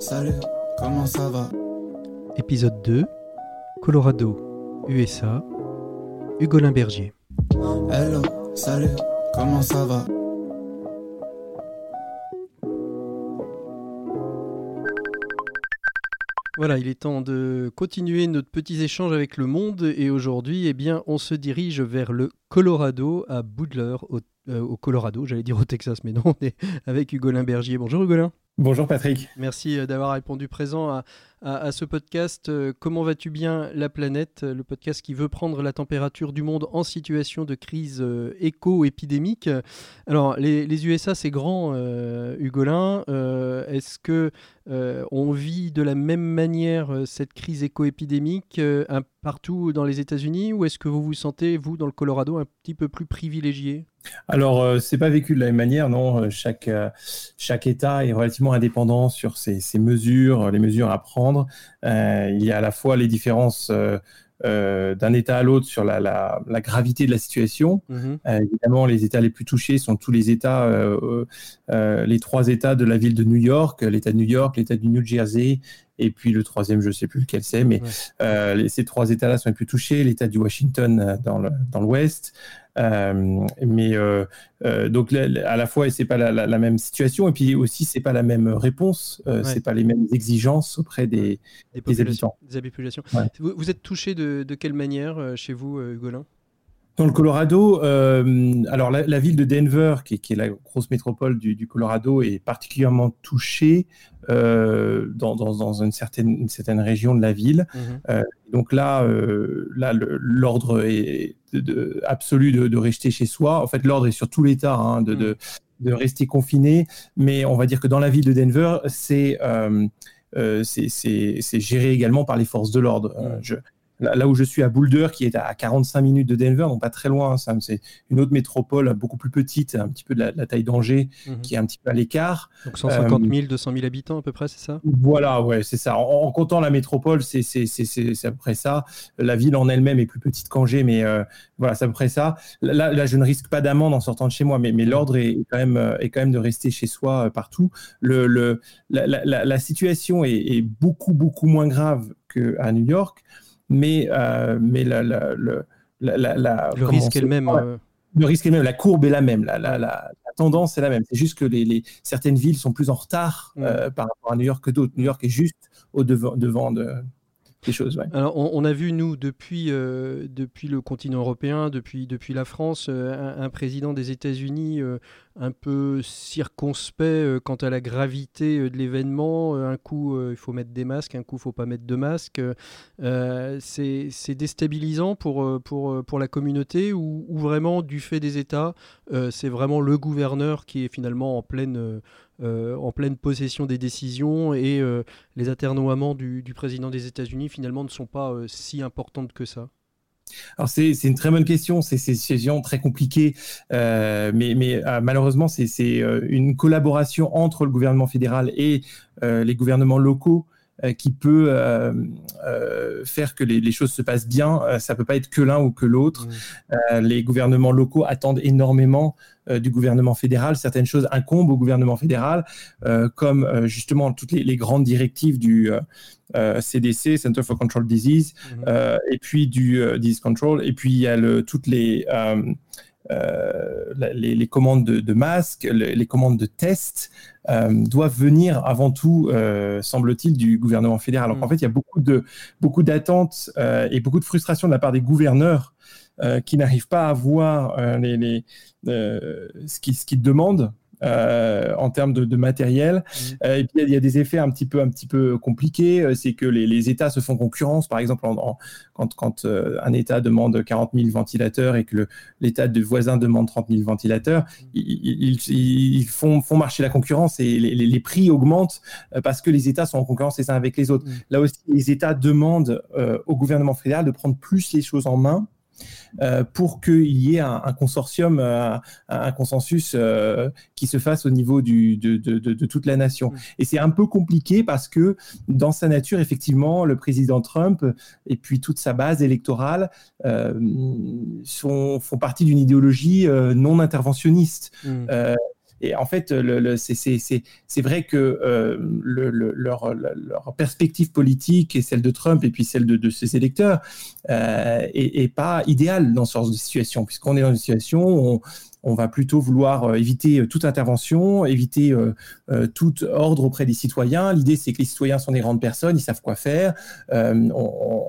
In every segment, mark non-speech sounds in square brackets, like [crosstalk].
Salut, comment ça va? Épisode 2 Colorado, USA, Hugolin Bergier. Hello, salut, comment ça va? Voilà, il est temps de continuer notre petit échange avec le monde et aujourd'hui, eh bien, on se dirige vers le Colorado à Boudler, au, euh, au Colorado, j'allais dire au Texas, mais non, on est avec Hugolin Bergier. Bonjour Hugolin. Bonjour Patrick. Merci euh, d'avoir répondu présent à, à, ce podcast euh, Comment vas-tu bien la planète Le podcast qui veut prendre la température du monde en situation de crise euh, éco-épidémique. Alors, les, USA, c'est grand, euh, Hugolin. Euh, Est-ce que euh, on vit de la même manière euh, cette crise éco-épidémique euh, partout dans les États-Unis ou est-ce que vous vous sentez, vous, dans le Colorado, un petit peu plus privilégié? Alors, euh, c'est pas vécu de la même manière, non. Euh, Chaque, euh, chaque État est relativement indépendant sur ses mesures, les mesures à prendre. Euh, il y a à la fois les différences euh, euh, d'un État à l'autre sur la, la, la gravité de la situation. Mhm. Euh, évidemment, les États les plus touchés sont tous les États, euh, les trois États de la ville de New York, l'État de New York, l'État du New Jersey, et puis le troisième, je ne sais plus lequel c'est, mais Ouais. les- ces trois États-là sont les plus touchés, l'État du Washington dans l'Ouest. Euh, mais euh, euh, donc à la fois, c'est pas la, la- la même situation, et puis aussi, c'est pas la même réponse, Ouais. c'est pas les mêmes exigences auprès des, Des populations. habitants. Des populations. Ouais. Vous, vous êtes touché de, de quelle manière chez vous, Hugolin Dans le Colorado, euh, alors la, la ville de Denver, qui, est- qui est la grosse métropole du, du Colorado, est particulièrement touchée euh, dans, dans- dans une, certaine, une certaine région de la ville. Mhm. Donc là, euh, là le- l'ordre est de- de- absolu de, de rester chez soi. En fait, l'ordre est sur tout l'État hein, de, de, de rester confiné. Mais on va dire que dans la ville de Denver, c'est géré également par les forces de l'ordre. Je- là, où je suis à Boulder, qui est à 45 minutes de Denver, donc pas très loin, ça, c'est une autre métropole beaucoup plus petite, un petit peu de la, la taille d'Angers, Mhm. qui est un petit peu à l'écart. Donc 150 Euh, 000, 200 000 habitants à peu près, c'est ça? Voilà, ouais, c'est ça. En, en comptant la métropole, c'est à peu près ça. La ville en elle-même est plus petite qu'Angers, mais euh, voilà, c'est à peu près ça. Là, là, je ne risque pas d'amende en sortant de chez moi, mais, mais l'ordre est, est quand même, euh, est quand même de rester chez soi euh, partout. Le, le, la, la- la- la situation est, est beaucoup, beaucoup moins grave qu'à New York, mais, euh, mais la, la, le- la, la- la- Le comment risque est le même. Euh, le risque est le même, la courbe est la même, la, la, la, la tendance est la même. C'est juste que les, les- certaines villes sont plus en retard Mm. euh, par rapport à New York que d'autres. New York est juste au devant, devant de, Alors, on, a vu, nous, depuis, euh, depuis le continent européen, depuis, depuis la France, euh, un, président des États-Unis euh, un peu circonspect quant à la gravité de l'événement. Un coup, il faut mettre des masques, un coup, il faut pas mettre de masques. C'est déstabilisant pour, pour, pour la communauté ou, ou vraiment, du fait des États, c'est vraiment le gouverneur qui est finalement en pleine, euh, en pleine possession des décisions et euh, les aternoiements du, président des États-Unis finalement ne sont pas euh, si importantes que ça? Alors c'est une très bonne question. C'est une situation très compliquée, mais, euh, malheureusement c'est une collaboration entre le gouvernement fédéral et les gouvernements locaux qui peut euh, euh, faire que les, les choses se passent bien. Euh, ça peut pas être que l'un ou que l'autre. Euh, les gouvernements locaux attendent énormément euh, du gouvernement fédéral. Certaines choses incombent au gouvernement fédéral, euh, comme euh, justement toutes les, les grandes directives du euh, euh, CDC, Center for Control Disease, euh, et puis du euh, disease control, et puis il y a le, toutes les, euh, euh, les, les commandes de, de masques, le- les commandes de tests euh, doivent venir avant tout, euh, semble-t-il, du gouvernement fédéral. Donc Mm. en fait, il y a beaucoup de beaucoup d'attentes euh, et beaucoup de frustration de la part des gouverneurs euh, qui n'arrivent pas à voir euh, les, les, euh, ce qu'ils ce qu'ils demandent. Euh, en termes de, matériel. Mmh. Euh, et puis il y, a des effets un petit peu, un petit peu compliqués. Euh, c'est que les, États se font concurrence. Par exemple, quand, quand un État demande 40 000 ventilateurs et que l'État de voisin demande 30 000 ventilateurs, mmh. ils, font, font, marcher la concurrence et les, prix augmentent parce que les États sont en concurrence les uns avec les autres. Mmh. Là aussi, les États demandent au gouvernement fédéral de prendre plus les choses en main pour qu'il y ait un, consortium, euh, un, consensus euh, qui se fasse au niveau du, de, toute la nation. Mm. Et c'est un peu compliqué parce que dans sa nature, effectivement, le président Trump et puis toute sa base électorale sont, font partie d'une idéologie non interventionniste. Mm. Et en fait, le, c'est vrai que euh, le, leur, perspective politique et celle de Trump et puis celle de, ses électeurs euh, pas idéale dans ce genre de situation, puisqu'on est dans une situation où on, va plutôt vouloir euh, éviter toute intervention, éviter tout ordre auprès des citoyens. L'idée, c'est que les citoyens sont des grandes personnes, ils savent quoi faire.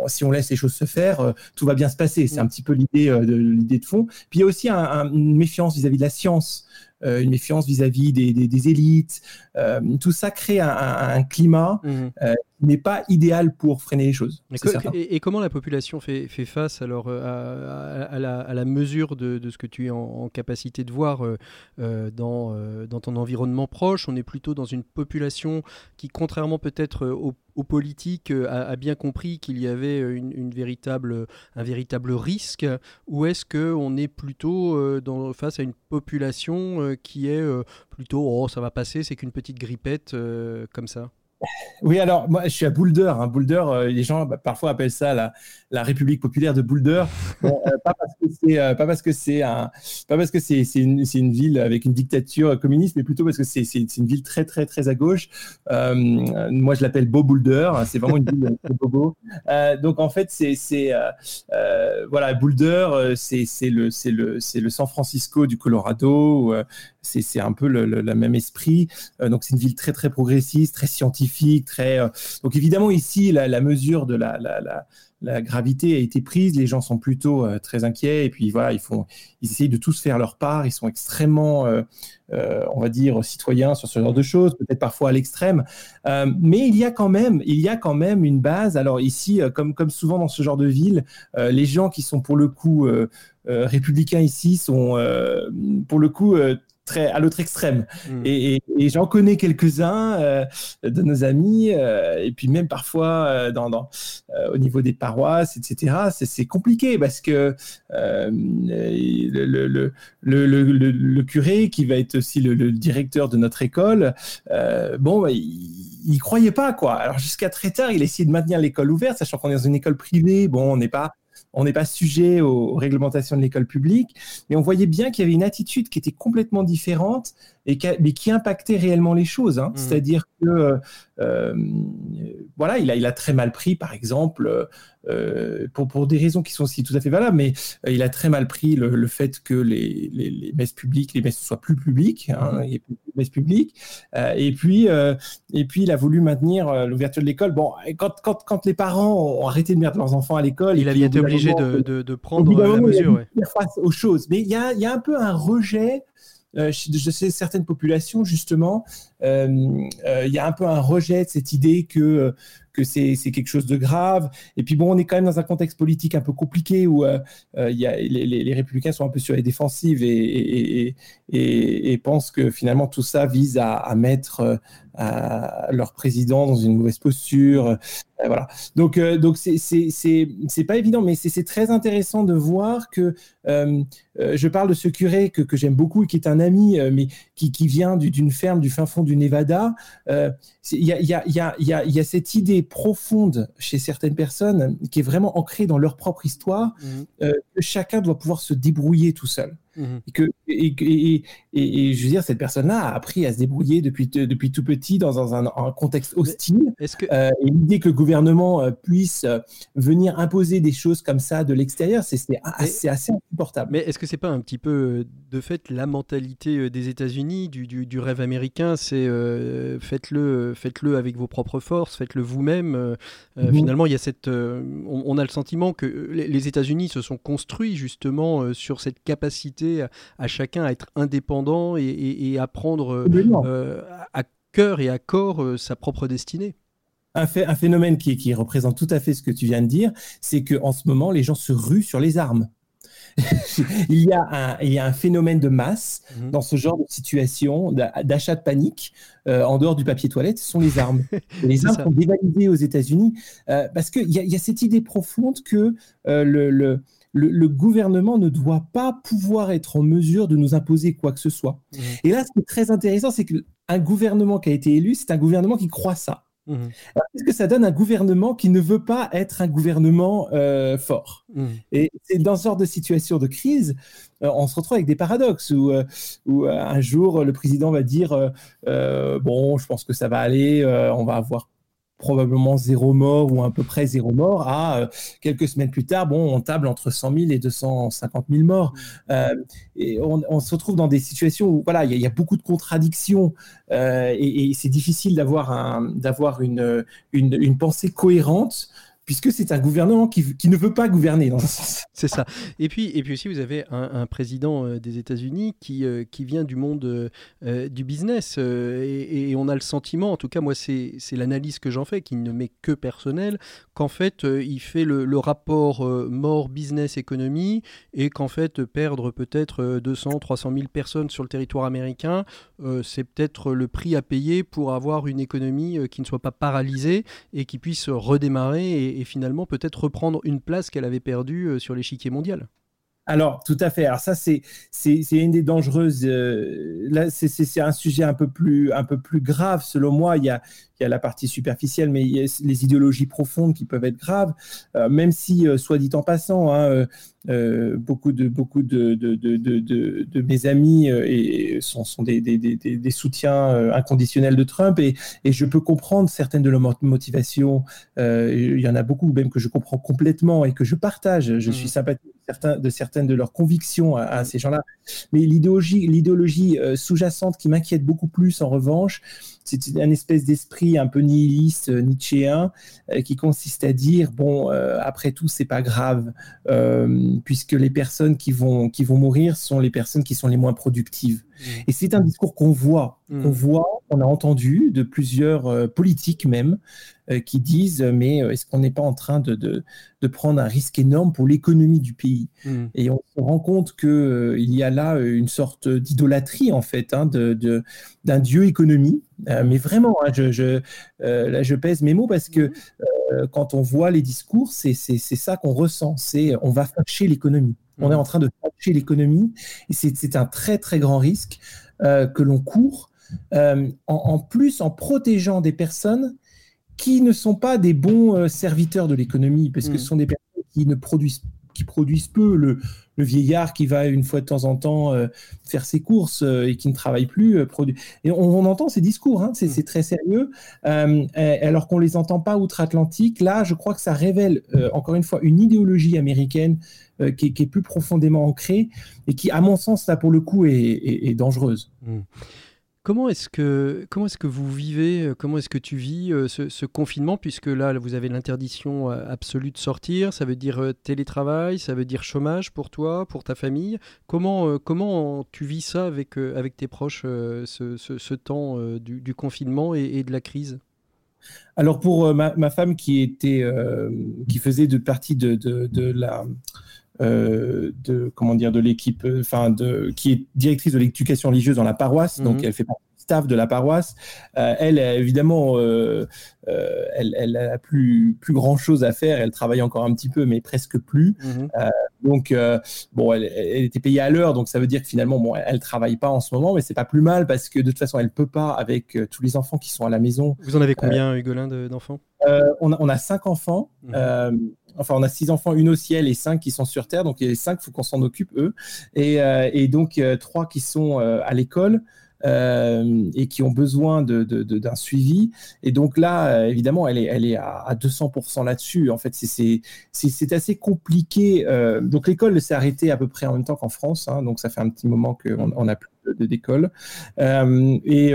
si on laisse les choses se faire, tout va bien se passer. C'est un petit peu l'idée de fond. Puis il y a aussi une méfiance vis à -vis de la science. Euh, une méfiance vis-à-vis des, élites. Euh, tout ça crée un, climat mhm. euh, n'est pas idéal pour freiner les choses. Et, comment la population fait, face alors à, la, mesure de, ce que tu es en, capacité de voir dans, dans ton environnement proche? On est plutôt dans une population qui, contrairement peut-être aux aux politiques a, bien compris qu'il y avait une, véritable, un véritable risque ou est-ce qu'on est plutôt dans, face à une population qui est euh, plutôt oh ça va passer, c'est qu'une petite grippette euh, comme ça? Oui, alors moi je suis à Boulder. Hein. Boulder, euh, les gens bah, parfois appellent ça la, République populaire de Boulder. pas parce que c'est pas parce que c'est pas parce que c'est une, ville avec une dictature communiste, mais plutôt parce que c'est une ville très très très à gauche. moi je l'appelle Beau Boulder. C'est vraiment une ville de bobo. donc en fait c'est voilà Boulder, c'est le San Francisco du Colorado c'est un peu le, même esprit. Euh, donc c'est une ville très très progressiste, très scientifique, très. Euh, donc évidemment ici la, mesure de la, la, gravité a été prise. Les gens sont plutôt euh, très inquiets et puis voilà ils font ils essayent de tous faire leur part. Ils sont extrêmement on va dire citoyens sur ce genre de choses, peut-être parfois à l'extrême. mais il y a quand même il y a quand même une base. Alors ici comme comme souvent dans ce genre de ville, les gens qui sont pour le coup républicains ici sont pour le coup à l'autre extrême. Hmm. Et, j'en connais quelques-uns euh, de nos amis, euh, et puis même parfois euh, dans, au niveau des paroisses, etc. C'est compliqué parce que le, le, curé, qui va être aussi le, directeur de notre école, bon, bah, il, il croyait pas quoi. Alors jusqu'à très tard, il essayait de maintenir l'école ouverte, sachant qu'on est dans une école privée. Bon, on n'est pas on n'est pas sujet aux, réglementations de l'école publique, mais on voyait bien qu'il y avait une attitude qui était complètement différente, et qui, mais qui impactait réellement les choses. Hein. Mmh. C'est-à-dire que, euh, voilà, il a, il a très mal pris, par exemple, euh, pour, pour des raisons qui sont aussi tout à fait valables, mais euh, il a très mal pris le, fait que les, les, messes publiques, les messes soient plus publiques, hein, mmh. plus messes publiques, et puis et puis il a voulu maintenir l'ouverture de l'école. Bon, quand, quand, quand, les parents ont arrêté de mettre leurs enfants à l'école, il a été obligé de, de, prendre la mesure. Il face aux choses, mais il y a, il y a un peu un rejet euh, je sais certaines populations justement, euh, euh, il y a un peu un rejet de cette idée que c'est quelque chose de grave. Et puis bon, on est quand même dans un contexte politique un peu compliqué où euh, euh, les, républicains sont un peu sur les défensives et, pensent que finalement tout ça vise à, mettre euh, leur président dans une mauvaise posture. voilà. Donc donc c'est c'est pas évident, mais c'est très intéressant de voir que je parle de ce curé que, que j'aime beaucoup et qui est un ami, mais qui, qui vient d'une ferme du fin fond du Nevada. Il y a, y, a, y, a, y a cette idée profonde chez certaines personnes, qui est vraiment ancrée dans leur propre histoire, mmh. euh, que chacun doit pouvoir se débrouiller tout seul. Mmh. Et, que, et, et, je veux dire, cette personne-là a appris à se débrouiller depuis, depuis tout petit dans un, un, contexte hostile. Est-ce que... Euh, et l'idée que le gouvernement euh, puisse euh, venir imposer des choses comme ça de l'extérieur, c'est assez, assez insupportable. Mais est-ce que c'est pas un petit peu, de fait, la mentalité des États-Unis, du, du, du, rêve américain C'est faites-le faites -le avec vos propres forces, faites-le vous-même. Mmh. Finalement, il y a cette, on, on, a le sentiment que les États-Unis se sont construits justement sur cette capacité à, chacun à être indépendant et, à prendre à cœur et à corps sa propre destinée. Un, fait, un phénomène qui, qui, représente tout à fait ce que tu viens de dire, c'est qu'en ce moment, les gens se ruent sur les armes. [laughs] il, y a un, il y a un phénomène de masse mhm. dans ce genre de situation, d'achat de panique. Euh, en dehors du papier toilette, ce sont les armes. [laughs] les armes sont dévalisées aux États-Unis euh, parce qu'il y, y, a cette idée profonde que euh, le, le, le, gouvernement ne doit pas pouvoir être en mesure de nous imposer quoi que ce soit. Mhm. Et là, ce qui est très intéressant, c'est qu'un gouvernement qui a été élu, c'est un gouvernement qui croit ça. Mmh. Qu'est-ce que ça donne un gouvernement qui ne veut pas être un gouvernement euh, fort? Mmh. Et c'est dans ce genre de situation de crise, euh, on se retrouve avec des paradoxes où, euh, où un jour le président va dire bon, je pense que ça va aller, on va avoir probablement zéro mort ou à peu près zéro mort, à euh, quelques semaines plus tard, bon, on table entre 100 000 et 250 000 morts. Mmh. Euh, et on, se retrouve dans des situations où voilà, il y, a beaucoup de contradictions euh, et, c'est difficile d'avoir d'avoir une, une, une, pensée cohérente puisque c'est un gouvernement qui, ne veut pas gouverner. C'est ça. Et puis, et puis aussi, vous avez un, président euh, des États-Unis qui, euh, qui vient du monde euh, du business. Et, on a le sentiment, en tout cas, moi, c'est l'analyse que j'en fais, qui ne m'est que personnelle, qu'en fait, il fait le, rapport mort business-économie et qu'en fait, perdre peut-être 200, 300 000 personnes sur le territoire américain, c'est peut-être le prix à payer pour avoir une économie qui ne soit pas paralysée et qui puisse redémarrer finalement peut-être reprendre une place qu'elle avait perdue euh, sur l'échiquier mondial. Alors, tout à fait. Alors ça, c'est une des dangereuses. Euh, là, c'est un sujet un peu plus un peu plus grave selon moi. Il y a il y a la partie superficielle, mais il y a les idéologies profondes qui peuvent être graves, euh, même si, euh, soit dit en passant, hein, beaucoup, de, beaucoup de, de, de mes amis et sont, sont des, des, des, des, soutiens inconditionnels de Trump, et, et, je peux comprendre certaines de leurs motivations. il y en a beaucoup même que je comprends complètement et que je partage. Je suis mmh. De certaines de leurs convictions à, à ces gens-là. Mais l'idéologie, l'idéologie sous-jacente qui m'inquiète beaucoup plus, en revanche, c'est un espèce d'esprit un peu nihiliste, euh, nietzschéen, euh, qui consiste à dire bon, euh, après tout, c'est pas grave, puisque les personnes qui vont, qui vont mourir sont les personnes qui sont les moins productives. Mmh. Et c'est un discours qu'on voit, mmh. qu'on voit, on a entendu de plusieurs politiques même, qui disent mais est-ce qu'on n'est pas en train de, de, prendre un risque énorme pour l'économie du pays? Mmh. Et on se rend compte qu'il il y a là une sorte d'idolâtrie en fait hein, de, d'un dieu économie euh, mais vraiment, hein, je, euh, là, je pèse mes mots parce que mhm. euh, quand on voit les discours, c'est ça qu'on ressent. C'est on va fâcher l'économie. On est mhm. en train de fâcher l'économie. Et c'est un très, très grand risque que l'on court. En, plus, en protégeant des personnes qui ne sont pas des bons serviteurs de l'économie, parce que mhm. ce sont des personnes qui ne produisent qui produisent peu, le, vieillard qui va une fois de temps en temps euh, faire ses courses euh, et qui ne travaille plus. Euh, et on, entend ces discours, hein, mm. c'est très sérieux, alors qu'on ne les entend pas outre-Atlantique. Là, je crois que ça révèle, encore une fois, une idéologie américaine qui est, plus profondément ancrée et qui, à mon sens, là, pour le coup, est, dangereuse. Mm. Comment est-ce que, vous vivez, euh, comment est-ce que tu vis euh, ce, confinement, puisque là, vous avez l'interdiction euh, absolue de sortir, ça veut dire télétravail, ça veut dire chômage pour toi, pour ta famille. Comment, comment tu vis ça avec, tes proches, ce, temps du, confinement et, de la crise? Alors pour ma, femme qui était qui faisait partie de, la de comment dire de l'équipe enfin de qui est directrice de l'éducation religieuse dans la paroisse donc mhm. elle fait partie staff de la paroisse. Euh, elle, évidemment, euh, euh, elle, elle a plus, plus grand chose à faire. Elle travaille encore un petit peu, mais presque plus. Mhm. donc, bon, elle, était payée à l'heure, donc ça veut dire que finalement, bon, elle travaille pas en ce moment, mais c'est pas plus mal parce que de toute façon, elle peut pas avec tous les enfants qui sont à la maison. Vous en avez combien, Hugolin, d'enfants? on, a, on, a, cinq enfants. Mhm. Enfin, on a six enfants, une au ciel et cinq qui sont sur Terre. Donc, il y a cinq, il faut qu'on s'en occupe, eux. Et, et donc, trois qui sont à l'école. Euh, et qui ont besoin d'un suivi. Et donc là, euh, évidemment, elle est, à, 200% là-dessus. En fait, c'est assez compliqué. Euh, donc l'école s'est arrêtée à peu près en même temps qu'en France. Hein, donc ça fait un petit moment qu'on n'a plus d'école. et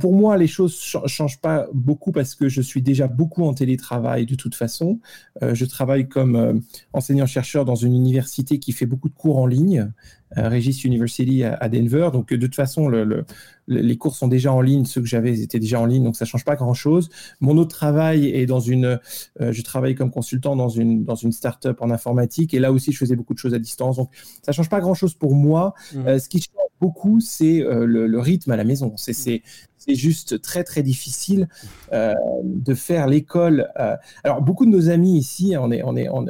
pour moi, les choses ne changent pas beaucoup parce que je suis déjà beaucoup en télétravail de toute façon. je travaille comme enseignant-chercheur dans une université qui fait beaucoup de cours en ligne. Regis University à, Denver. Donc, de toute façon, le, les cours sont déjà en ligne. Ceux que j'avais étaient déjà en ligne, donc ça change pas grand-chose. Mon autre travail est dans une. je travaille comme consultant dans une, dans une start-up en informatique. Et là aussi, je faisais beaucoup de choses à distance. Donc, ça change pas grand-chose pour moi. Mmh. ce qui change beaucoup, c'est le, rythme à la maison. C'est c'est juste très très difficile euh, de faire l'école. Euh, alors beaucoup de nos amis ici, on est on est on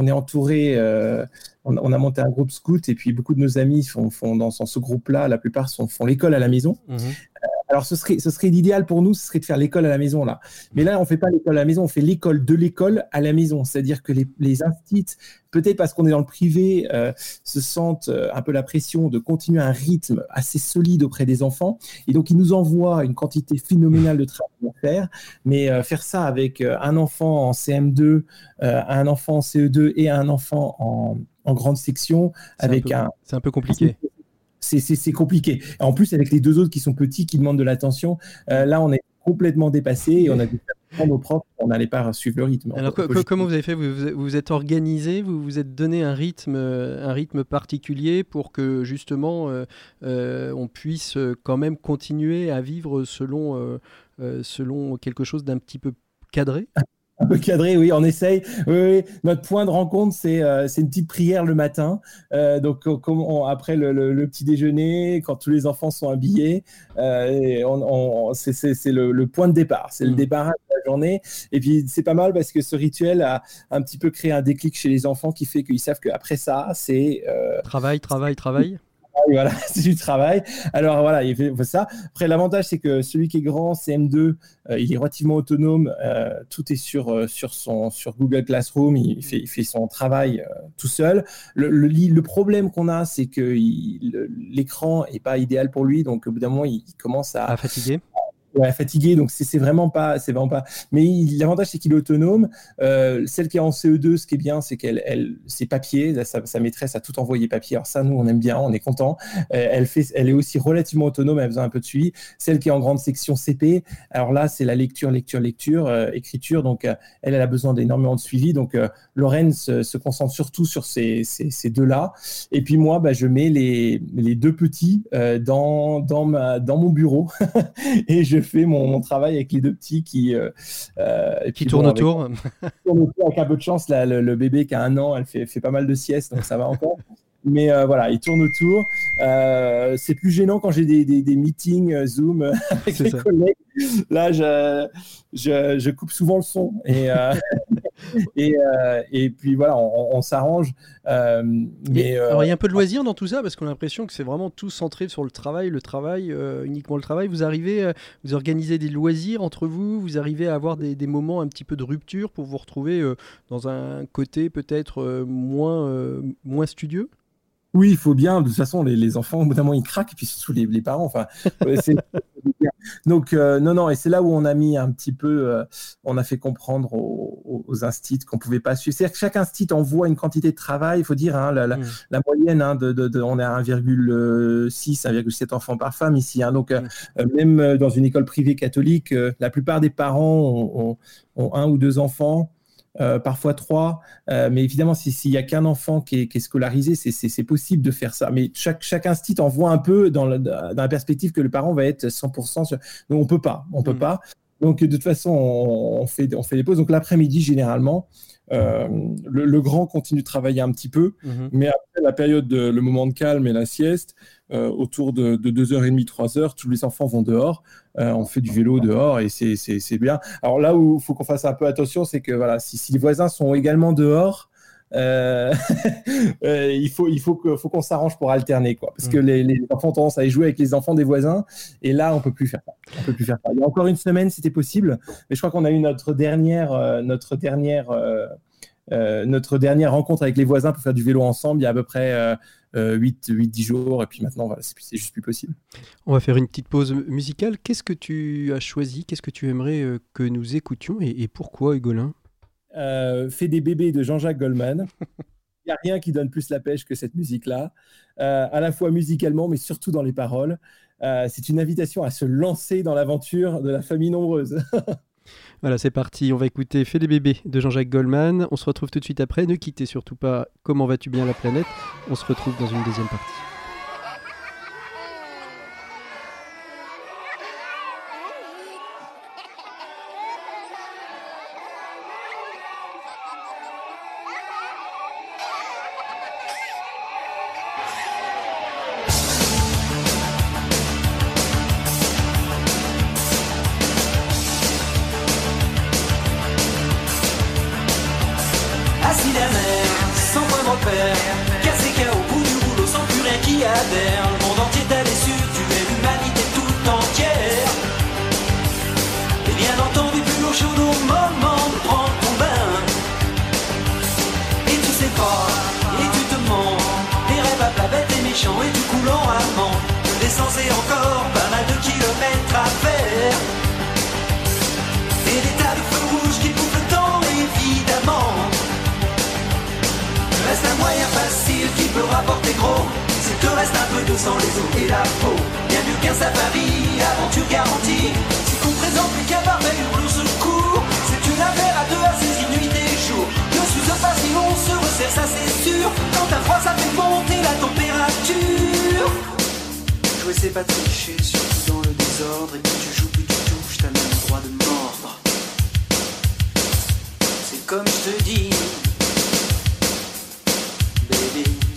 on entouré, euh, on, a monté un groupe scout et puis beaucoup de nos amis font, font dans, ce groupe-là, la plupart font l'école à la maison. Mmh alors, ce serait, ce serait l'idéal pour nous, ce serait de faire l'école à la maison, là. Mais là, on fait pas l'école à la maison, on fait l'école de l'école à la maison. C'est-à-dire que les, les instituts, peut-être parce qu'on est dans le privé, euh, se sentent euh, un peu la pression de continuer un rythme assez solide auprès des enfants. Et donc, ils nous envoient une quantité phénoménale de travail à faire. Mais euh, faire ça avec un enfant en CM2, un enfant en CE2 et un enfant en, en grande section, avec un... C'est un peu compliqué c'est compliqué. En plus, avec les deux autres qui sont petits, qui demandent de l'attention, euh, là, on est complètement dépassé et on a dû faire nos propres, on n'allait pas suivre le rythme. Alors, comment vous avez fait? Vous, vous êtes organisé, vous vous êtes donné un rythme, euh, un rythme particulier pour que justement euh, on puisse quand même continuer à vivre selon, selon quelque chose d'un petit peu cadré? [laughs] un peu cadré, oui, on essaye. Oui, Notre point de rencontre, c'est euh, une petite prière le matin. Euh, donc, après le, petit déjeuner, quand tous les enfants sont habillés, euh, on, c'est le, le, point de départ. C'est le mm. départ de la journée. Et puis, c'est pas mal parce que ce rituel a un petit peu créé un déclic chez les enfants qui fait qu'ils savent qu'après ça, c'est. travail, travail, travail [laughs] c'est du travail. Alors voilà, il fait, ça. Après, l'avantage, c'est que celui qui est grand, CM2, euh, il est relativement autonome. Euh, tout est sur, euh, sur, Google Classroom. Il fait, son travail tout seul. Le, problème qu'on a, c'est que l'écran n'est pas idéal pour lui. Donc, au bout d'un moment, il, commence à, à fatiguer ouais, fatigué, donc c'est vraiment pas, c'est vraiment pas. Mais l'avantage c'est qu'il est autonome. Euh, celle qui est en CE2, ce qui est bien, c'est qu'elle, elle, ses papiers, sa, maîtresse a tout envoyé papier. Alors ça, nous, on aime bien, on est content. Euh, elle fait, elle est aussi relativement autonome, elle a besoin un peu de suivi. Celle qui est en grande section CP, alors là, c'est la lecture, lecture, lecture, euh, écriture. Donc elle, elle a besoin d'énormément de suivi. Donc Lorraine se, concentre surtout sur ces, ces, deux-là. Et puis moi, bah, je mets les, les deux petits dans, dans, ma, dans mon bureau [laughs] et je fais mon, travail avec les deux petits qui, euh, euh qui [laughs] tournent autour. Avec, un peu de chance, le, bébé qui a un an, elle fait, fait pas mal de siestes, donc ça va encore. [laughs] Mais euh, voilà, il tourne autour. Euh, c'est plus gênant quand j'ai des, des, meetings Zoom [laughs] avec les collègues. Là, je, je, je, coupe souvent le son. Et, et, et puis voilà, on, s'arrange. mais alors, il y a un peu de loisir dans tout ça parce qu'on a l'impression que c'est vraiment tout centré sur le travail, le travail, uniquement le travail. Vous arrivez, vous organisez des loisirs entre vous, vous arrivez à avoir des, des moments un petit peu de rupture pour vous retrouver dans un côté peut-être moins, moins studieux? Oui, il faut bien. De toute façon, les, enfants, au bout d'un moment, ils craquent, et puis surtout les, les parents. Enfin, [laughs] donc euh, non, non, et c'est là où on a mis un petit peu, euh, on a fait comprendre aux, aux instits qu'on pouvait pas suivre. C'est-à-dire que chaque instit envoie une quantité de travail. Il faut dire, hein, la, la, mm. moyenne, hein, de, de, on est à 1,6, 1,7 enfants par femme ici. Hein, donc euh, mm. même dans une école privée catholique, la plupart des parents ont, ont un ou deux enfants. Euh, parfois trois. Euh, mais évidemment, s'il n'y a qu'un enfant qui est, scolarisé, c'est possible de faire ça. Mais chaque, chaque institut envoie un peu dans, la perspective que le parent va être 100% sur... Donc, on peut pas. On peut mm. pas. Donc, de toute façon, on, fait, on fait des pauses. Donc, l'après-midi, généralement, euh, le, grand continue de travailler un petit peu, mm-hmm. mais après la période, de, le moment de calme et la sieste, euh, autour de, de 2h30, 3h, tous les enfants vont dehors, euh, on fait du vélo dehors et c'est bien. Alors là où il faut qu'on fasse un peu attention, c'est que voilà, si, les voisins sont également dehors, [laughs] euh, il faut il faut qu'on faut s'arrange pour alterner quoi parce que mm. les, enfants ont tendance à y jouer avec les enfants des voisins et là on peut plus faire ça. On peut plus faire ça. Il y a encore une semaine c'était possible mais je crois qu'on a eu notre dernière notre dernière notre dernière rencontre avec les voisins pour faire du vélo ensemble il y a à peu près 8-10 jours, et puis maintenant, voilà, c'est juste plus possible. On va faire une petite pause musicale. Qu'est-ce que tu as choisi? Qu'est-ce que tu aimerais euh, que nous écoutions? Et, pourquoi, Hugolin euh, fait des bébés de Jean-Jacques Goldman. [laughs] Il n'y a rien qui donne plus la pêche que cette musique-là, euh, à la fois musicalement, mais surtout dans les paroles. Euh, c'est une invitation à se lancer dans l'aventure de la famille nombreuse. [laughs] Voilà, c'est parti. On va écouter Fais des bébés de Jean-Jacques Goldman. On se retrouve tout de suite après. Ne quittez surtout pas Comment vas-tu bien la planète. On se retrouve dans une deuxième partie. terre. Cassé au bout du rouleau sans plus rien qui adhère. Le monde entier t'a allé sur tu mets l'humanité tout entière. Et bien entendu, plus l'eau chaude au moment de prendre ton bain. Et tu sais pas, et tu te mens. Des rêves à plat bête et méchants et du coulant amant. De et encore pas mal de kilomètres à faire. moyen facile qui peut rapporter gros. S'il te reste un peu de sang, les os et la peau. Bien mieux qu'un safari, aventure garantie. Si ton présente plus qu'un qu'à merveille au secours, c'est une affaire à deux à saisir nuit et jour. Ne s'use pas si on se resserre, ça c'est sûr. Quand à froid, ça fait monter la température. Jouer c'est pas tricher, surtout dans le désordre. Et puis tu joues, puis tu touches, t'as même le droit de mordre. C'est comme je te dis. baby.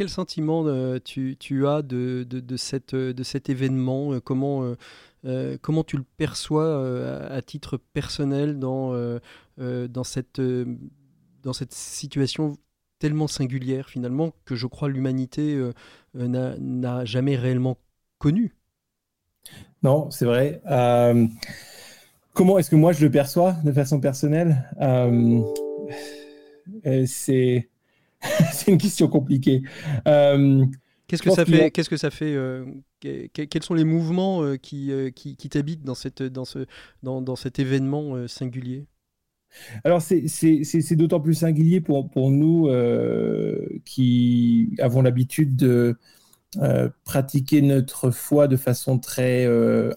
quel sentiment euh, tu, as de, euh, cet événement euh, comment, tu le perçois à, titre personnel dans, cette, dans cette situation tellement singulière finalement que je crois l'humanité n'a jamais réellement connue? Non, c'est vrai. comment est-ce que moi je le perçois de façon personnelle? C'est une question compliquée. Euh, qu'est-ce que, ça fait, euh, Quels sont les mouvements euh, qui, qui, t'habitent dans, cette, dans, ce, dans, dans cet événement singulier? Alors c'est d'autant plus singulier pour, pour nous qui avons l'habitude de pratiquer notre foi de façon très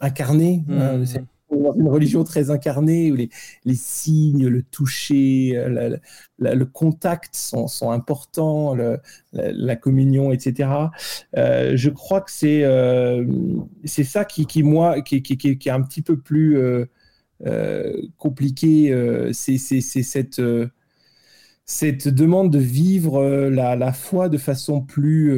incarnée. Hein, mmh, mmh dans une religion très incarnée où les, les signes, le toucher, le contact sont, sont importants, la, communion, etc. Euh, je crois que c'est euh, c'est ça qui, qui moi, qui, qui, qui, est un petit peu plus euh, compliqué. c'est cette cette demande de vivre la foi de façon plus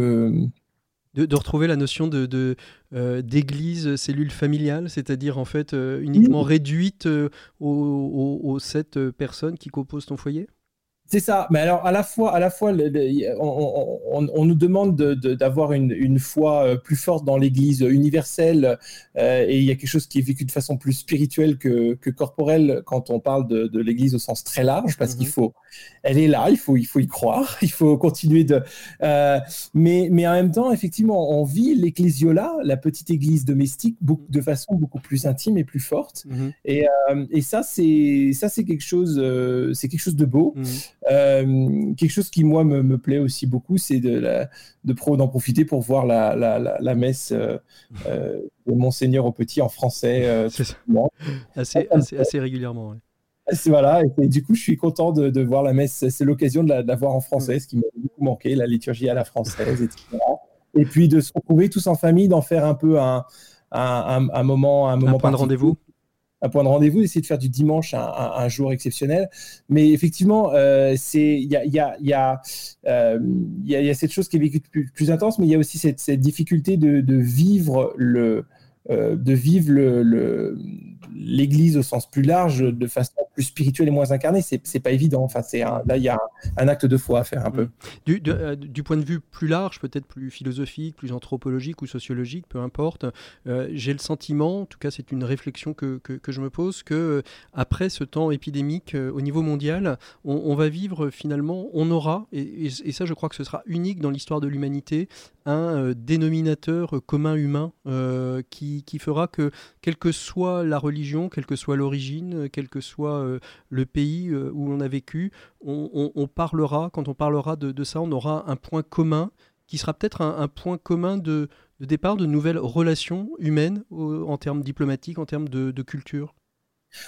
de, retrouver la notion de, euh, d'église cellule familiale, c'est-à-dire en fait euh, uniquement réduite euh, aux, aux, sept personnes qui composent ton foyer? C'est ça, mais alors à la fois, à la fois on, nous demande d'avoir une, une, foi euh, plus forte dans l'Église universelle euh, et il y a quelque chose qui est vécu de façon plus spirituelle que, que corporelle quand on parle de, de l'Église au sens très large, parce qu'il mhm. faut, elle est là, il faut, il faut y croire, [laughs] il faut continuer de. Euh, mais, mais en même temps, effectivement, on vit l'Ecclésiola, la petite Église domestique, beaucoup, de façon beaucoup plus intime et plus forte. Mhm. Et, et, ça, c'est ça, c'est quelque chose, c'est quelque chose de beau. Mhm. Euh, quelque chose qui, moi, me, plaît aussi beaucoup, c'est de, de d'en profiter pour voir la, la, messe euh, euh, de Monseigneur au Petit en français. assez, assez, assez, régulièrement. Voilà, et, du coup, je suis content de, voir la messe. C'est l'occasion de, la, voir en français, ce qui m'a beaucoup manqué, la liturgie à la française, etc. Et puis de se retrouver tous en famille, d'en faire un peu un, un, un, moment, un moment un point de rendez-vous un point de rendez-vous, essayer de faire du dimanche un, jour exceptionnel. Mais effectivement, c'est il y a, y, y, a, y a cette chose qui est vécue plus, plus intense, mais il y a aussi cette, difficulté de, vivre le de vivre le l'Église au sens plus large, de façon plus spirituelle et moins incarnée, c'est pas évident. Enfin, c'est là, il y a un, acte de foi à faire un peu. Du, euh, du point de vue plus large, peut-être plus philosophique, plus anthropologique ou sociologique, peu importe, euh, j'ai le sentiment, en tout cas c'est une réflexion que, que, je me pose, que euh, après ce temps épidémique au niveau mondial, on, va vivre finalement, on aura, et, et, ça je crois que ce sera unique dans l'histoire de l'humanité, un dénominateur commun humain qui, qui fera que, quelle que soit la religion, quelle que soit l'origine, quel que soit euh, le pays euh, où on a vécu, on, parlera, quand on parlera de, ça, on aura un point commun qui sera peut-être un, point commun de, départ de nouvelles relations humaines en termes diplomatiques, en termes de, culture.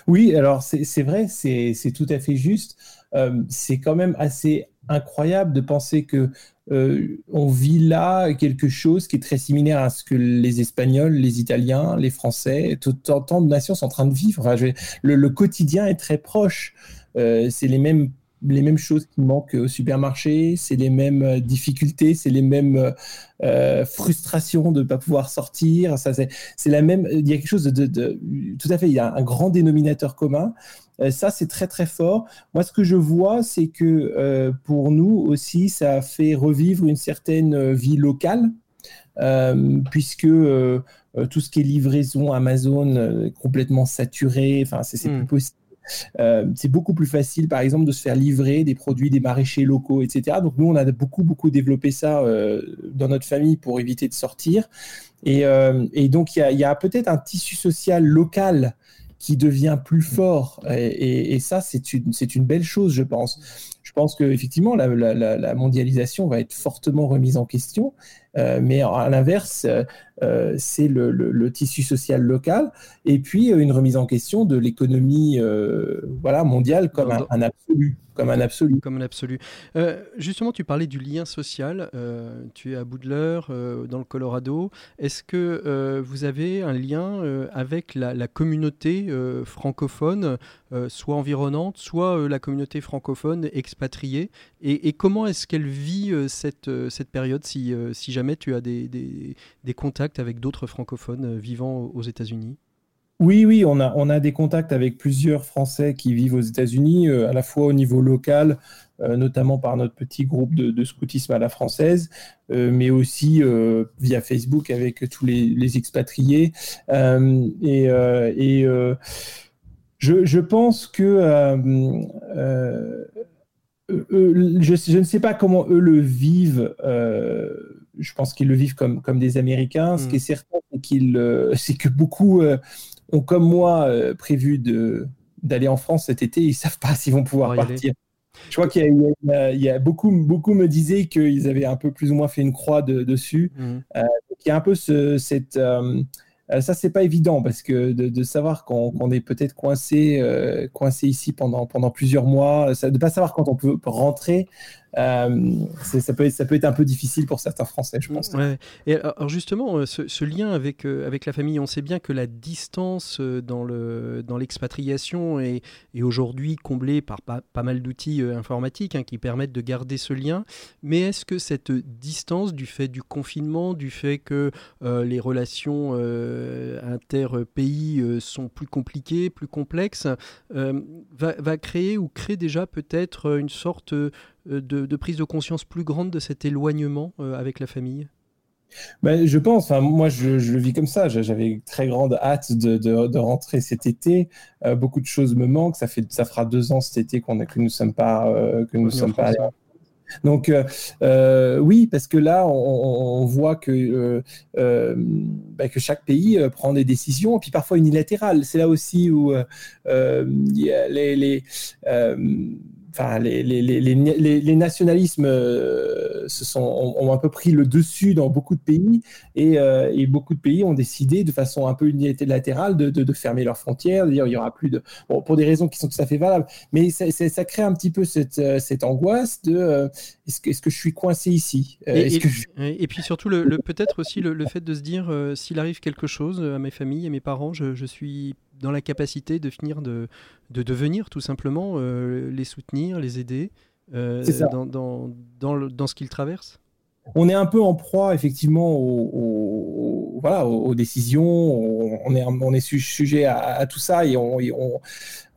Oui, alors c'est vrai, c'est tout à fait juste. Euh, c'est quand même assez incroyable de penser que euh, on vit là quelque chose qui est très similaire à ce que les Espagnols, les Italiens, les Français, tout, tant de nations sont en train de vivre. le, quotidien est très proche. Euh, c'est les mêmes les mêmes choses qui manquent au supermarché, c'est les mêmes euh, difficultés, c'est les mêmes frustrations de ne pas pouvoir sortir. Ça, c'est, la même. Il y a quelque chose de, tout à fait. Il y a un grand dénominateur commun. Euh, ça, c'est très très fort. Moi, ce que je vois, c'est que euh, pour nous aussi, ça fait revivre une certaine euh, vie locale, puisque tout ce qui est livraison Amazon est complètement saturé. Enfin, c'est plus hmm. possible. c'est beaucoup plus facile, par exemple, de se faire livrer des produits des maraîchers locaux, etc. Donc nous, on a beaucoup, beaucoup développé ça dans notre famille pour éviter de sortir. Et, donc, il y a, a peut-être un tissu social local qui devient plus fort. Et, ça, c'est une, une belle chose, je pense. Je pense qu'effectivement, la, la, la, mondialisation va être fortement remise en question. Euh, mais à l'inverse, euh, euh, c'est le, tissu social local et puis une remise en question de l'économie voilà, mondiale comme un, absolu. Comme un absolu. Comme un absolu. justement, tu parlais du lien social. tu es à Boudler, dans le Colorado. Est-ce que vous avez un lien avec la, communauté francophone, soit environnante, soit la communauté francophone expatriée? Et, comment est-ce qu'elle vit cette, cette période si, si jamais tu as des, contacts avec d'autres francophones euh, vivant aux États-Unis? Oui, oui, on a, des contacts avec plusieurs Français qui vivent aux États-Unis, euh, à la fois au niveau local, euh, notamment par notre petit groupe de, scoutisme à la française, mais aussi via Facebook avec tous les, expatriés. et, je, pense que je, ne sais pas comment eux le vivent je pense qu'ils le vivent comme, comme des Américains. Ce mm. qui est certain, c'est, euh, [laughs] c'est que beaucoup euh, ont, comme moi, euh, prévu de, d'aller en France cet été. Ils ne savent pas s'ils vont pouvoir partir. Je crois qu'il y, a beaucoup, beaucoup me disaient qu'ils avaient un peu plus ou moins fait une croix dessus. Mmh. il y a un peu cette euh, ça, c'est pas évident parce que de, savoir qu'on est peut-être coincé, coincé ici pendant, pendant plusieurs mois, de ne pas savoir quand on peut rentrer, euh, ça, peut être, un peu difficile pour certains Français, je pense. Et alors justement, ce, lien avec, avec la famille, on sait bien que la distance dans l'expatriation dans est, est aujourd'hui comblée par pas, mal d'outils informatiques hein, qui permettent de garder ce lien. Mais est-ce que cette distance, du fait du confinement, du fait que les relations euh, inter-pays euh, sont plus compliqués, plus complexes, euh, va, créer ou crée déjà peut-être une sorte de, prise de conscience plus grande de cet éloignement avec la famille? Ben, je pense, moi je, le vis comme ça, j'avais très grande hâte de, rentrer cet été, beaucoup de choses me manquent, ça, fait, ça fera deux ans cet été qu'on que nous ne sommes pas, que nous sommes pas allés donc euh, euh, oui, parce que là, on, voit que, euh, bah, que chaque pays prend des décisions, et puis parfois unilatérales. C'est là aussi où les, les les, les, nationalismes euh, se sont, ont, un peu pris le dessus dans beaucoup de pays euh, et, beaucoup de pays ont décidé de façon un peu unilatérale de, de, fermer leurs frontières, de dire il y aura plus de. pour des raisons qui sont tout à fait valables. Mais ça, crée un petit peu cette, euh, cette angoisse de est-ce que, est que, je suis coincé ici et, et, puis surtout, le, peut-être aussi le, fait de se dire s'il arrive quelque chose à mes familles et mes parents, je, je suis dans la capacité de finir de, de devenir tout simplement, euh, les soutenir, les aider euh, dans, dans, dans, dans, ce qu'ils traversent on est un peu en proie effectivement aux, voilà, aux, décisions, on est, on est sujet à, tout ça et on,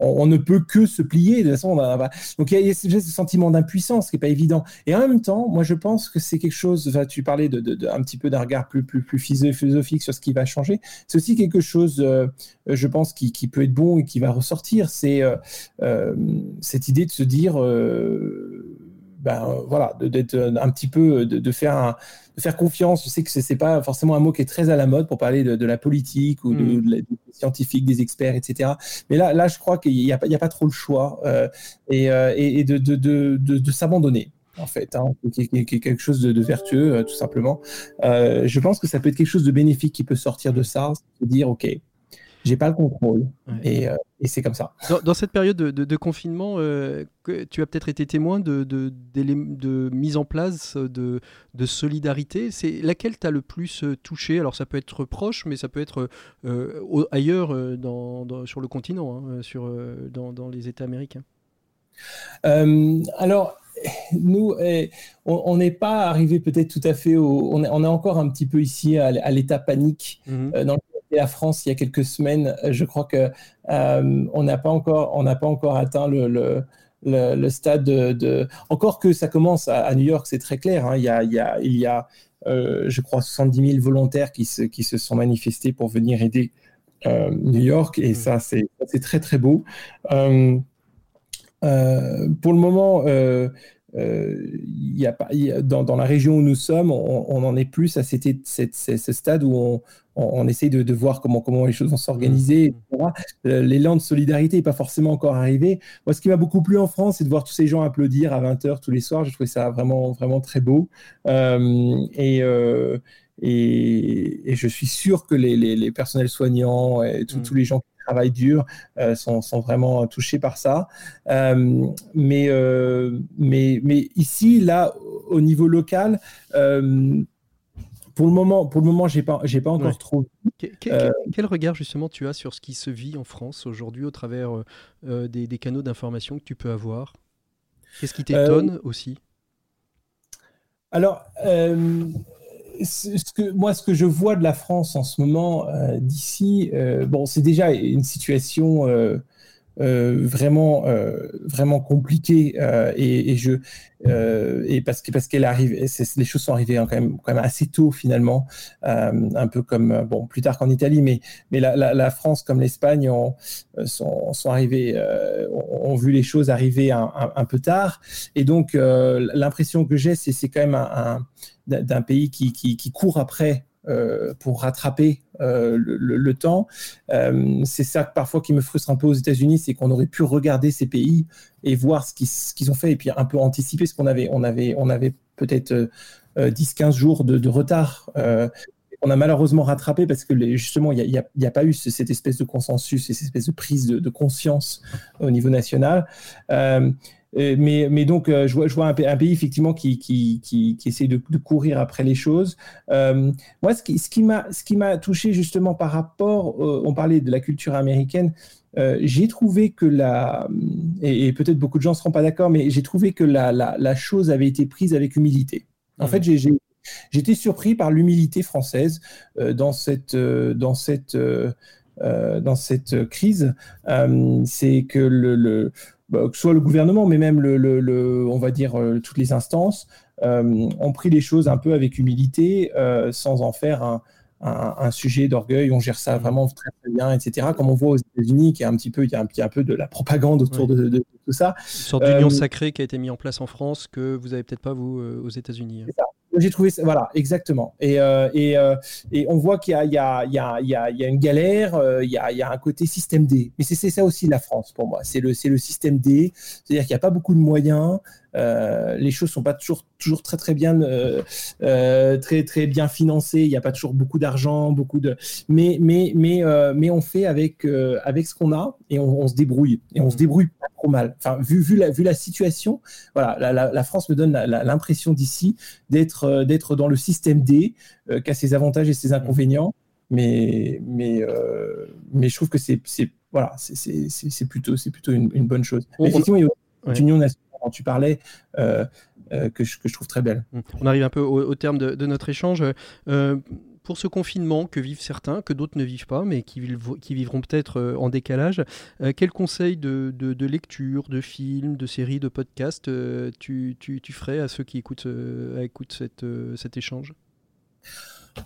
on, ne peut que se plier. De toute façon, donc il y a, ce sentiment d'impuissance qui n'est pas évident. Et en même temps, moi je pense que c'est quelque chose, tu parlais de, un petit peu d'un regard plus, plus, plus philosophique sur ce qui va changer, c'est aussi quelque chose, euh, je pense, qui, qui, peut être bon et qui va ressortir, c'est euh, euh, cette idée de se dire ben, euh, voilà, d'être euh, un petit peu, de, faire de faire confiance. Je sais que c'est pas forcément un mot qui est très à la mode pour parler de, la politique ou de, mm. des scientifiques, des experts, etc. Mais là, là, je crois qu'il n'y a, a, pas trop le choix euh, et, et, de, de s'abandonner en fait, hein, qui, est quelque chose de, vertueux, tout simplement. je pense que ça peut être quelque chose de bénéfique qui peut sortir de ça, de dire, OK, j'ai pas le contrôle. Et, euh, et c'est comme ça. Dans, cette période de, de, confinement, euh, que, tu as peut-être été témoin de, de, de, mise en place de, solidarité. C'est laquelle t'as le plus euh, touché? Alors ça peut être proche, mais ça peut être ailleurs dans, sur le continent, hein, sur, dans, dans, les États américains. alors, nous, eh, on n'est pas arrivé peut-être tout à fait au. On est, on est, encore un petit peu ici à, l'état panique mmh dans le la France il y a quelques semaines. Je crois que euh, on n'a pas encore, on n'a pas encore atteint le, le, le, stade de, Encore que ça commence à, New York, c'est très clair. Hein. il y a, il y a, il y a euh, je crois, 70 000 volontaires qui se, qui se sont manifestés pour venir aider euh, New York, et mmh. ça, c'est très très beau. pour le moment, il y a, dans, dans, la région où nous sommes, on, on en est plus à cette, cette, ce stade où on, on, essaye de, voir comment, comment les choses vont s'organiser. Mmh. Euh, l'élan de solidarité n'est pas forcément encore arrivé. Moi, ce qui m'a beaucoup plu en France, c'est de voir tous ces gens applaudir à 20h tous les soirs. Je trouvais ça vraiment, vraiment très beau. Euh, euh, et, et, je suis sûr que les, les, personnels soignants et mmh. tous les gens qui travaillent dur sont, sont, vraiment touchés par ça. mais, mais, mais ici, là, au niveau local, pour le moment, pour le moment, j'ai pas, j'ai pas encore trop. Euh, quel, regard justement tu as sur ce qui se vit en France aujourd'hui au travers euh, euh, des, canaux d'information que tu peux avoir? Qu'est-ce qui t'étonne aussi? Alors, ce que, moi, ce que je vois de la France en ce moment, d'ici, bon, c'est déjà une situation euh, vraiment euh, vraiment compliqué euh, et, je et parce que parce qu'elle arrive les choses sont arrivées quand même assez tôt finalement un peu comme bon plus tard qu'en Italie mais mais la, France comme l'Espagne sont, sont arrivés ont, vu les choses arriver un, peu tard. Et donc l'impression que j'ai c'est quand même un, d'un pays qui, qui, court après pour rattraper le, temps. c'est ça parfois qui me frustre un peu aux États-Unis, c'est qu'on aurait pu regarder ces pays et voir ce qu'ils ont fait et puis un peu anticiper ce qu'on avait. On avait, on avait peut-être 10-15 jours de, retard on a malheureusement rattrapé parce que justement, il n'y a, pas eu cette espèce de consensus et cette espèce de prise de, conscience au niveau national. Euh, mais, donc, euh, je, vois, un, pays effectivement qui, qui, essaie de, courir après les choses. Euh, moi, ce qui, ce qui m'a touché justement par rapport, on parlait de la culture américaine, j'ai trouvé que la, et, peut-être beaucoup de gens ne seront pas d'accord, mais j'ai trouvé que la, la, chose avait été prise avec humilité. En mmh. fait, j'ai J'étais surpris par l'humilité française euh, dans cette, euh, dans cette, euh, dans cette crise. c'est que le, bah, que soit le gouvernement, mais même le, le, on va dire toutes les instances, ont pris les choses un peu avec humilité, sans en faire un, un, sujet d'orgueil. On gère ça vraiment très, très bien, etc. Comme on voit aux États-Unis, qui est un petit peu, il y a un petit un peu de la propagande autour de, tout ça. Une sorte d'union sacrée qui a été mise en place en France que vous avez peut-être pas vous aux États-Unis. J'ai trouvé ça, voilà, exactement. Et, euh, et, euh, et on voit qu'il y, y, y, y, a une galère, euh, il, y a, il y a un côté système D. Mais c'est ça aussi la France pour moi. C'est le, le système D, c'est-à-dire qu'il n'y a pas beaucoup de moyens, euh, les choses sont pas toujours toujours très très bien euh, euh, très très bien financées. Il n'y a pas toujours beaucoup d'argent, beaucoup de mais mais mais mais on fait avec avec ce qu'on a et on, se débrouille et on se débrouille pas trop mal. Enfin vu vu la vu la situation, voilà la, la, France me donne l'impression d'ici d'être d'être dans le système D qui a ses avantages et ses inconvénients. Mais mais mais je trouve que c'est voilà c'est plutôt c'est plutôt une, bonne chose. Effectivement, il y a une union nationale dont tu parlais, euh, euh, que, je, que, je, trouve très belle. On arrive un peu au, terme de, notre échange. Euh, pour ce confinement que vivent certains, que d'autres ne vivent pas, mais qui, qui vivront peut-être en décalage, quels conseils de, de, lecture, de films, de séries, de podcasts tu, tu, tu, ferais à ceux qui écoutent, écoutent cette, cet échange?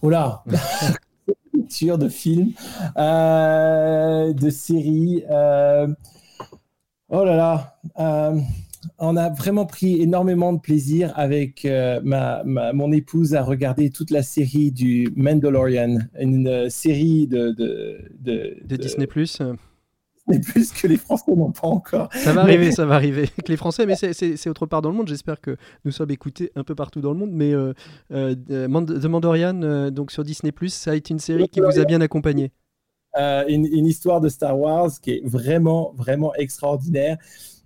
Oh là [laughs] Lecture de films, de séries. Oh là là on a vraiment pris énormément de plaisir avec euh, ma, mon épouse à regarder toute la série du Mandalorian, une euh, série de, de, de, Disney Plus. Plus que les Français n'ont pas encore. Ça va arriver, ça va arriver [laughs] avec les Français, mais c'est autre part dans le monde. J'espère que nous sommes écoutés un peu partout dans le monde. Mais euh, The Mandalorian, donc sur Disney Plus, ça a été une série qui vous a bien accompagné. une, une, histoire de Star Wars qui est vraiment, vraiment extraordinaire.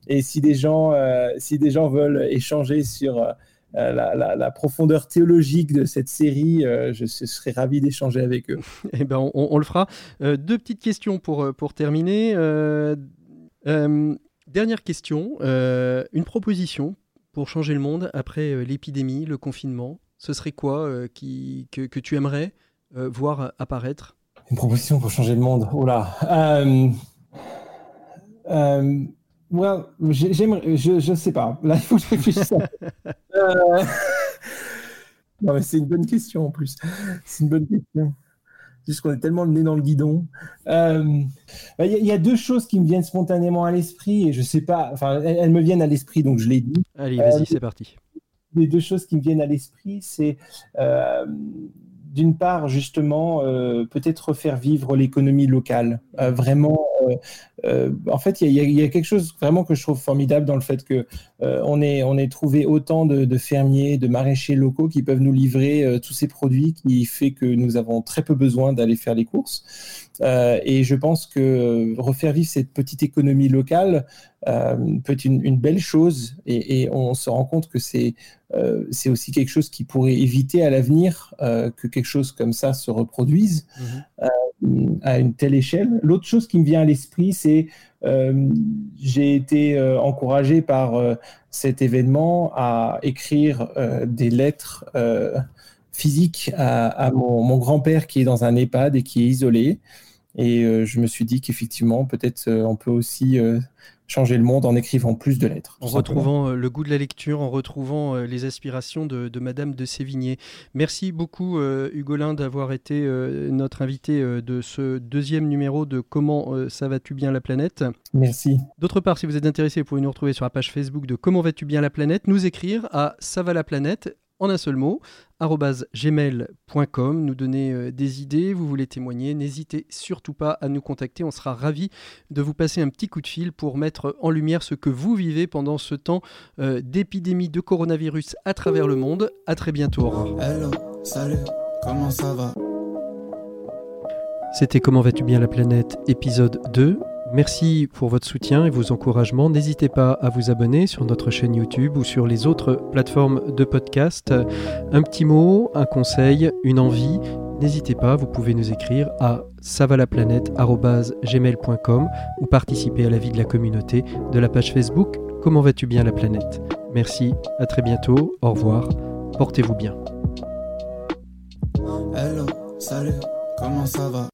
Et si des gens, euh, si des gens veulent échanger sur euh, la, profondeur théologique de cette série, euh, je serais ravi d'échanger avec eux. [laughs] Eh ben, on, le fera. deux petites questions pour, pour terminer. dernière question, une proposition pour changer le monde après l'épidémie, le confinement. Ce serait quoi qui, que, que, tu aimerais voir apparaître? Une proposition pour changer le monde. Oh là. Ouais, j'aimerais, je, je sais pas. Là, il faut que je réfléchisse. [laughs] euh... Non, mais c'est une bonne question en plus. C'est une bonne question. Juste qu'on est tellement le nez dans le guidon. Euh, bah, il y, a deux choses qui me viennent spontanément à l'esprit et je sais pas. Enfin, elles, me viennent à l'esprit, donc je l'ai dit. Allez, vas-y, euh, c'est parti. Les deux choses qui me viennent à l'esprit, c'est euh, d'une part, justement, euh, peut-être refaire vivre l'économie locale. Euh, vraiment, euh, en fait, il y, a quelque chose vraiment que je trouve formidable dans le fait que on ait, trouvé autant de, fermiers, de maraîchers locaux qui peuvent nous livrer tous ces produits, qui fait que nous avons très peu besoin d'aller faire les courses. Et je pense que refaire vivre cette petite économie locale peut être une, belle chose. Et, on se rend compte que c'est euh, c'est aussi quelque chose qui pourrait éviter à l'avenir euh, que quelque chose comme ça se reproduise mhm. euh, à une telle échelle. L'autre chose qui me vient à l'esprit, c'est j'ai été encouragé par cet événement à écrire des lettres physiques à, mon, mon grand-père qui est dans un EHPAD et qui est isolé. Et je me suis dit qu'effectivement, peut-être on peut aussi changer le monde en écrivant plus de lettres. En retrouvant euh, le goût de la lecture, en retrouvant euh, les aspirations de, Madame de Sévigné. Merci beaucoup euh, Hugolin d'avoir été notre invité de ce deuxième numéro de Comment ça va-tu bien la planète? Merci. D'autre part, si vous êtes intéressé, vous pouvez nous retrouver sur la page Facebook de Comment vas-tu bien la planète, nous écrire à ça va la planète en un seul mot, gmail.com, nous donner euh, des idées, vous voulez témoigner, n'hésitez surtout pas à nous contacter, on sera ravis de vous passer un petit coup de fil pour mettre en lumière ce que vous vivez pendant ce temps euh, d'épidémie de coronavirus à travers le monde. À très bientôt. Hello, salut, comment ça va? C'était Comment vas-tu bien la planète? Épisode 2. Merci pour votre soutien et vos encouragements. N'hésitez pas à vous abonner sur notre chaîne YouTube ou sur les autres plateformes de podcast. Un petit mot, un conseil, une envie. N'hésitez pas, vous pouvez nous écrire à savalaplanète.gmail.com ou participer à la vie de la communauté de la page Facebook Comment vas-tu bien la planète? Merci, à très bientôt, au revoir, portez-vous bien. Hello, salut, comment ça va?